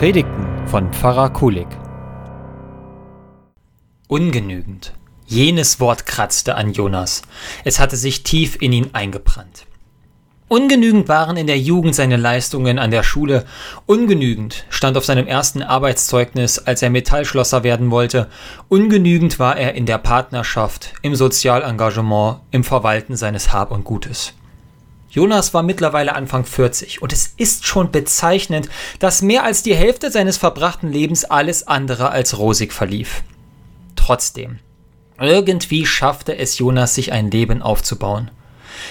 Predigten von Pfarrer Kulig. Ungenügend. Jenes Wort kratzte an Jonas. Es hatte sich tief in ihn eingebrannt. Ungenügend waren in der Jugend seine Leistungen an der Schule. Ungenügend stand auf seinem ersten Arbeitszeugnis, als er Metallschlosser werden wollte. Ungenügend war er in der Partnerschaft, im Sozialengagement, im Verwalten seines Hab und Gutes. Jonas war mittlerweile Anfang 40 und es ist schon bezeichnend, dass mehr als die Hälfte seines verbrachten Lebens alles andere als rosig verlief. Trotzdem, irgendwie schaffte es Jonas, sich ein Leben aufzubauen.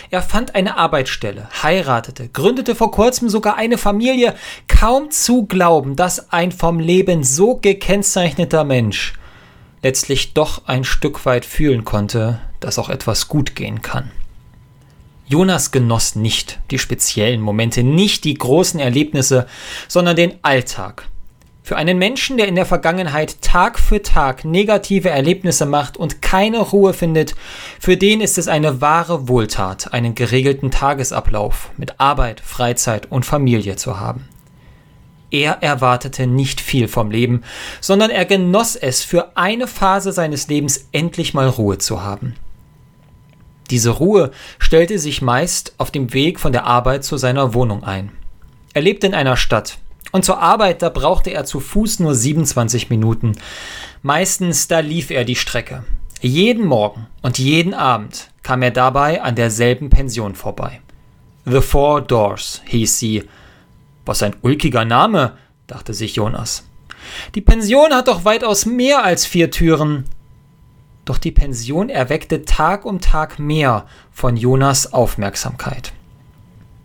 Er fand eine Arbeitsstelle, heiratete, gründete vor kurzem sogar eine Familie, kaum zu glauben, dass ein vom Leben so gekennzeichneter Mensch letztlich doch ein Stück weit fühlen konnte, dass auch etwas gut gehen kann. Jonas genoss nicht die speziellen Momente, nicht die großen Erlebnisse, sondern den Alltag. Für einen Menschen, der in der Vergangenheit Tag für Tag negative Erlebnisse macht und keine Ruhe findet, für den ist es eine wahre Wohltat, einen geregelten Tagesablauf mit Arbeit, Freizeit und Familie zu haben. Er erwartete nicht viel vom Leben, sondern er genoss es, für eine Phase seines Lebens endlich mal Ruhe zu haben. Diese Ruhe stellte sich meist auf dem Weg von der Arbeit zu seiner Wohnung ein. Er lebte in einer Stadt, und zur Arbeit, da brauchte er zu Fuß nur 27 Minuten. Meistens, da lief er die Strecke. Jeden Morgen und jeden Abend kam er dabei an derselben Pension vorbei. The Four Doors hieß sie. Was ein ulkiger Name, dachte sich Jonas. Die Pension hat doch weitaus mehr als vier Türen. Doch die Pension erweckte Tag um Tag mehr von Jonas Aufmerksamkeit.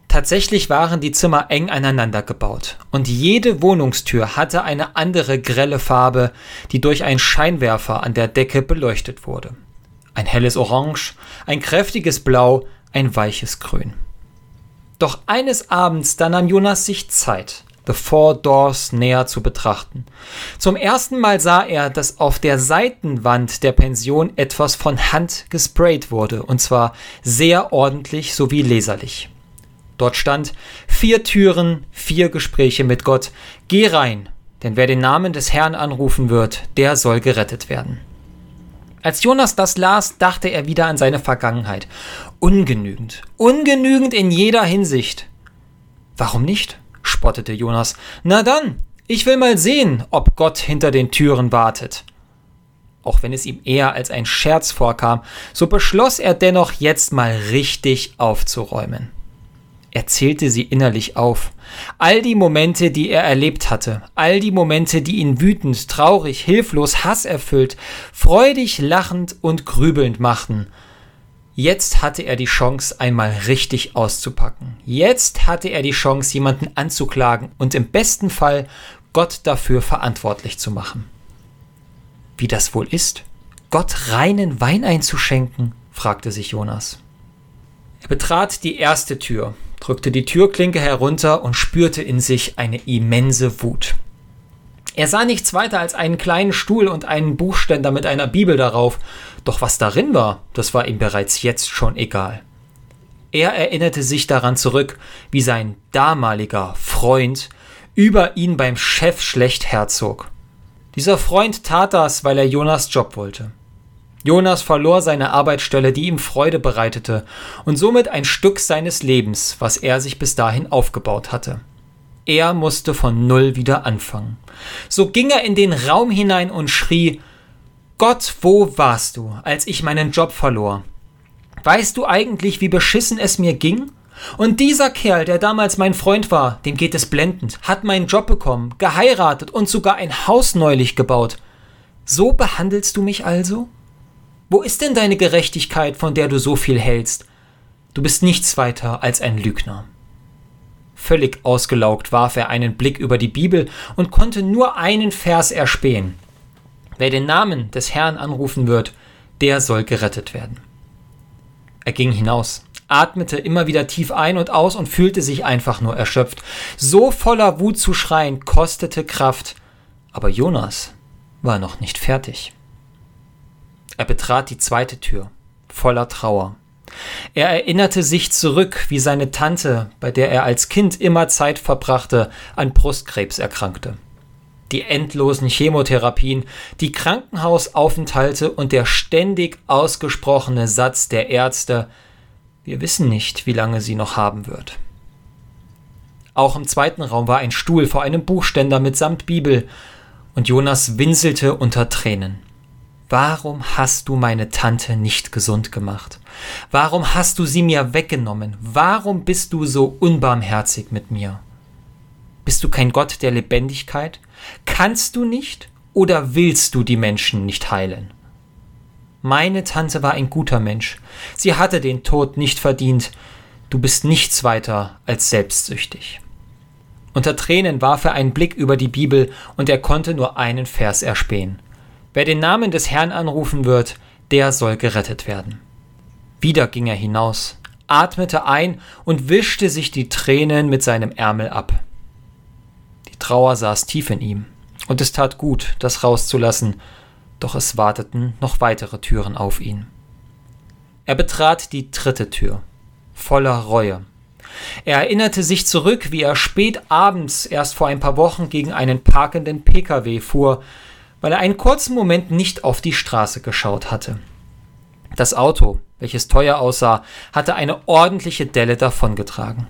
Tatsächlich waren die Zimmer eng aneinander gebaut und jede Wohnungstür hatte eine andere grelle Farbe, die durch einen Scheinwerfer an der Decke beleuchtet wurde. Ein helles Orange, ein kräftiges Blau, ein weiches Grün. Doch eines Abends, da nahm Jonas sich Zeit The Four Doors näher zu betrachten. Zum ersten Mal sah er, dass auf der Seitenwand der Pension etwas von Hand gesprayt wurde, und zwar sehr ordentlich sowie leserlich. Dort stand vier Türen, vier Gespräche mit Gott. Geh rein, denn wer den Namen des Herrn anrufen wird, der soll gerettet werden. Als Jonas das las, dachte er wieder an seine Vergangenheit. Ungenügend, ungenügend in jeder Hinsicht. Warum nicht? Spottete Jonas. Na dann, ich will mal sehen, ob Gott hinter den Türen wartet. Auch wenn es ihm eher als ein Scherz vorkam, so beschloss er dennoch jetzt mal richtig aufzuräumen. Er zählte sie innerlich auf. All die Momente, die er erlebt hatte, all die Momente, die ihn wütend, traurig, hilflos, hasserfüllt, freudig, lachend und grübelnd machten, Jetzt hatte er die Chance, einmal richtig auszupacken. Jetzt hatte er die Chance, jemanden anzuklagen und im besten Fall Gott dafür verantwortlich zu machen. Wie das wohl ist, Gott reinen Wein einzuschenken? fragte sich Jonas. Er betrat die erste Tür, drückte die Türklinke herunter und spürte in sich eine immense Wut. Er sah nichts weiter als einen kleinen Stuhl und einen Buchständer mit einer Bibel darauf, doch was darin war, das war ihm bereits jetzt schon egal. Er erinnerte sich daran zurück, wie sein damaliger Freund über ihn beim Chef schlecht herzog. Dieser Freund tat das, weil er Jonas Job wollte. Jonas verlor seine Arbeitsstelle, die ihm Freude bereitete, und somit ein Stück seines Lebens, was er sich bis dahin aufgebaut hatte. Er musste von Null wieder anfangen. So ging er in den Raum hinein und schrie Gott, wo warst du, als ich meinen Job verlor? Weißt du eigentlich, wie beschissen es mir ging? Und dieser Kerl, der damals mein Freund war, dem geht es blendend, hat meinen Job bekommen, geheiratet und sogar ein Haus neulich gebaut. So behandelst du mich also? Wo ist denn deine Gerechtigkeit, von der du so viel hältst? Du bist nichts weiter als ein Lügner. Völlig ausgelaugt warf er einen Blick über die Bibel und konnte nur einen Vers erspähen. Wer den Namen des Herrn anrufen wird, der soll gerettet werden. Er ging hinaus, atmete immer wieder tief ein und aus und fühlte sich einfach nur erschöpft. So voller Wut zu schreien kostete Kraft, aber Jonas war noch nicht fertig. Er betrat die zweite Tür, voller Trauer. Er erinnerte sich zurück, wie seine Tante, bei der er als Kind immer Zeit verbrachte, an Brustkrebs erkrankte. Die endlosen Chemotherapien, die Krankenhausaufenthalte und der ständig ausgesprochene Satz der Ärzte, wir wissen nicht, wie lange sie noch haben wird. Auch im zweiten Raum war ein Stuhl vor einem Buchständer mitsamt Bibel, und Jonas winselte unter Tränen. Warum hast du meine Tante nicht gesund gemacht? Warum hast du sie mir weggenommen? Warum bist du so unbarmherzig mit mir? Bist du kein Gott der Lebendigkeit? Kannst du nicht oder willst du die Menschen nicht heilen? Meine Tante war ein guter Mensch. Sie hatte den Tod nicht verdient. Du bist nichts weiter als selbstsüchtig. Unter Tränen warf er einen Blick über die Bibel und er konnte nur einen Vers erspähen. Wer den Namen des Herrn anrufen wird, der soll gerettet werden. Wieder ging er hinaus, atmete ein und wischte sich die Tränen mit seinem Ärmel ab. Die Trauer saß tief in ihm, und es tat gut, das rauszulassen, doch es warteten noch weitere Türen auf ihn. Er betrat die dritte Tür, voller Reue. Er erinnerte sich zurück, wie er spät abends erst vor ein paar Wochen gegen einen parkenden Pkw fuhr, weil er einen kurzen Moment nicht auf die Straße geschaut hatte. Das Auto, welches teuer aussah, hatte eine ordentliche Delle davongetragen.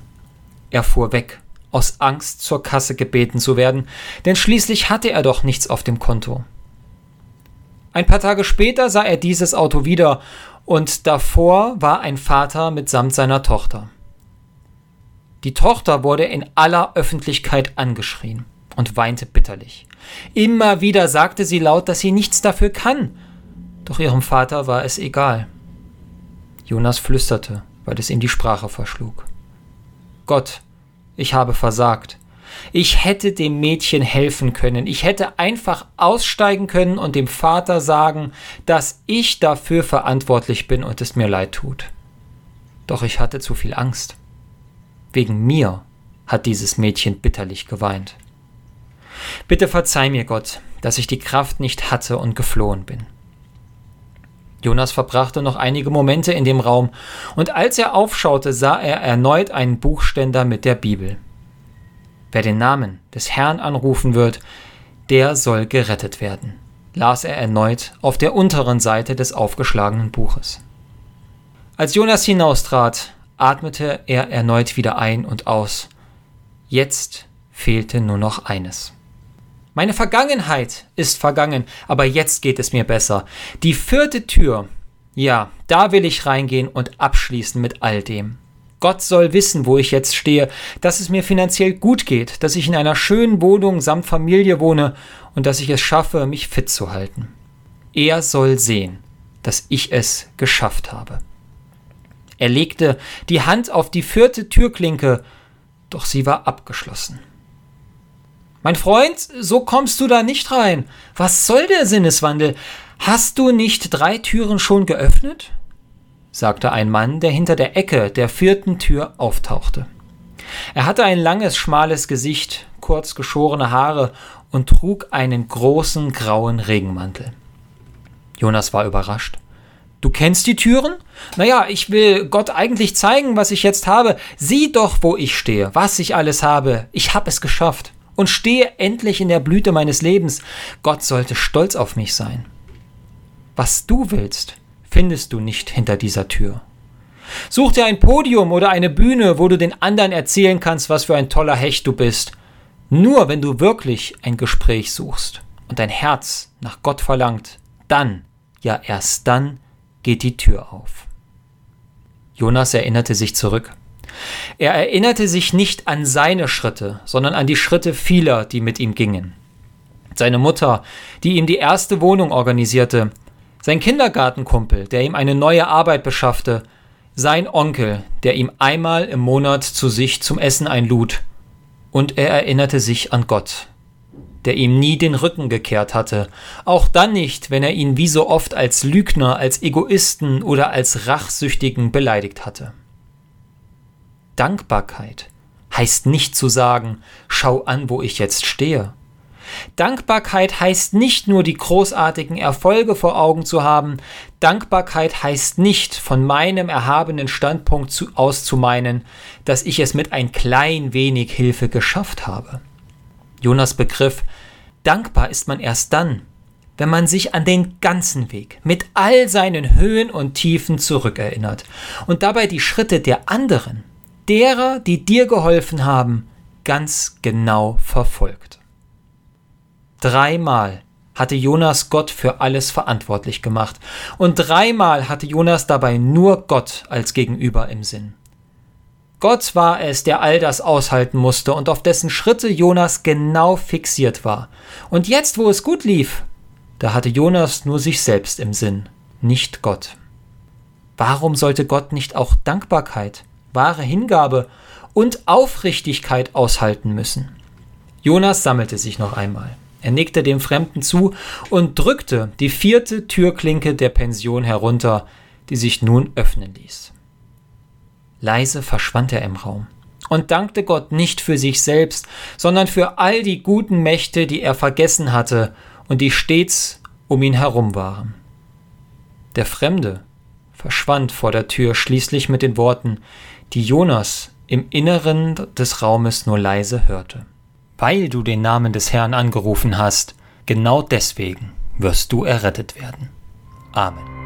Er fuhr weg, aus Angst zur Kasse gebeten zu werden, denn schließlich hatte er doch nichts auf dem Konto. Ein paar Tage später sah er dieses Auto wieder, und davor war ein Vater mitsamt seiner Tochter. Die Tochter wurde in aller Öffentlichkeit angeschrien und weinte bitterlich. Immer wieder sagte sie laut, dass sie nichts dafür kann. Doch ihrem Vater war es egal. Jonas flüsterte, weil es ihm die Sprache verschlug. Gott, ich habe versagt. Ich hätte dem Mädchen helfen können. Ich hätte einfach aussteigen können und dem Vater sagen, dass ich dafür verantwortlich bin und es mir leid tut. Doch ich hatte zu viel Angst. Wegen mir hat dieses Mädchen bitterlich geweint. Bitte verzeih mir, Gott, dass ich die Kraft nicht hatte und geflohen bin. Jonas verbrachte noch einige Momente in dem Raum, und als er aufschaute, sah er erneut einen Buchständer mit der Bibel. Wer den Namen des Herrn anrufen wird, der soll gerettet werden, las er erneut auf der unteren Seite des aufgeschlagenen Buches. Als Jonas hinaustrat, atmete er erneut wieder ein und aus. Jetzt fehlte nur noch eines. Meine Vergangenheit ist vergangen, aber jetzt geht es mir besser. Die vierte Tür, ja, da will ich reingehen und abschließen mit all dem. Gott soll wissen, wo ich jetzt stehe, dass es mir finanziell gut geht, dass ich in einer schönen Wohnung samt Familie wohne und dass ich es schaffe, mich fit zu halten. Er soll sehen, dass ich es geschafft habe. Er legte die Hand auf die vierte Türklinke, doch sie war abgeschlossen. Mein Freund, so kommst du da nicht rein. Was soll der Sinneswandel? Hast du nicht drei Türen schon geöffnet? sagte ein Mann, der hinter der Ecke der vierten Tür auftauchte. Er hatte ein langes, schmales Gesicht, kurz geschorene Haare und trug einen großen grauen Regenmantel. Jonas war überrascht. Du kennst die Türen? Naja, ich will Gott eigentlich zeigen, was ich jetzt habe. Sieh doch, wo ich stehe, was ich alles habe. Ich habe es geschafft und stehe endlich in der Blüte meines Lebens. Gott sollte stolz auf mich sein. Was du willst, findest du nicht hinter dieser Tür. Such dir ein Podium oder eine Bühne, wo du den anderen erzählen kannst, was für ein toller Hecht du bist. Nur wenn du wirklich ein Gespräch suchst und dein Herz nach Gott verlangt, dann, ja erst dann, geht die Tür auf. Jonas erinnerte sich zurück. Er erinnerte sich nicht an seine Schritte, sondern an die Schritte vieler, die mit ihm gingen. Seine Mutter, die ihm die erste Wohnung organisierte, sein Kindergartenkumpel, der ihm eine neue Arbeit beschaffte, sein Onkel, der ihm einmal im Monat zu sich zum Essen einlud, und er erinnerte sich an Gott, der ihm nie den Rücken gekehrt hatte, auch dann nicht, wenn er ihn wie so oft als Lügner, als Egoisten oder als Rachsüchtigen beleidigt hatte. Dankbarkeit heißt nicht zu sagen, schau an, wo ich jetzt stehe. Dankbarkeit heißt nicht nur die großartigen Erfolge vor Augen zu haben, Dankbarkeit heißt nicht von meinem erhabenen Standpunkt zu, aus zu meinen, dass ich es mit ein klein wenig Hilfe geschafft habe. Jonas begriff, Dankbar ist man erst dann, wenn man sich an den ganzen Weg mit all seinen Höhen und Tiefen zurückerinnert und dabei die Schritte der anderen, derer, die dir geholfen haben, ganz genau verfolgt. Dreimal hatte Jonas Gott für alles verantwortlich gemacht, und dreimal hatte Jonas dabei nur Gott als Gegenüber im Sinn. Gott war es, der all das aushalten musste und auf dessen Schritte Jonas genau fixiert war. Und jetzt, wo es gut lief, da hatte Jonas nur sich selbst im Sinn, nicht Gott. Warum sollte Gott nicht auch Dankbarkeit, wahre Hingabe und Aufrichtigkeit aushalten müssen? Jonas sammelte sich noch einmal. Er nickte dem Fremden zu und drückte die vierte Türklinke der Pension herunter, die sich nun öffnen ließ. Leise verschwand er im Raum und dankte Gott nicht für sich selbst, sondern für all die guten Mächte, die er vergessen hatte und die stets um ihn herum waren. Der Fremde verschwand vor der Tür schließlich mit den Worten, die Jonas im Inneren des Raumes nur leise hörte. Weil du den Namen des Herrn angerufen hast, genau deswegen wirst du errettet werden. Amen.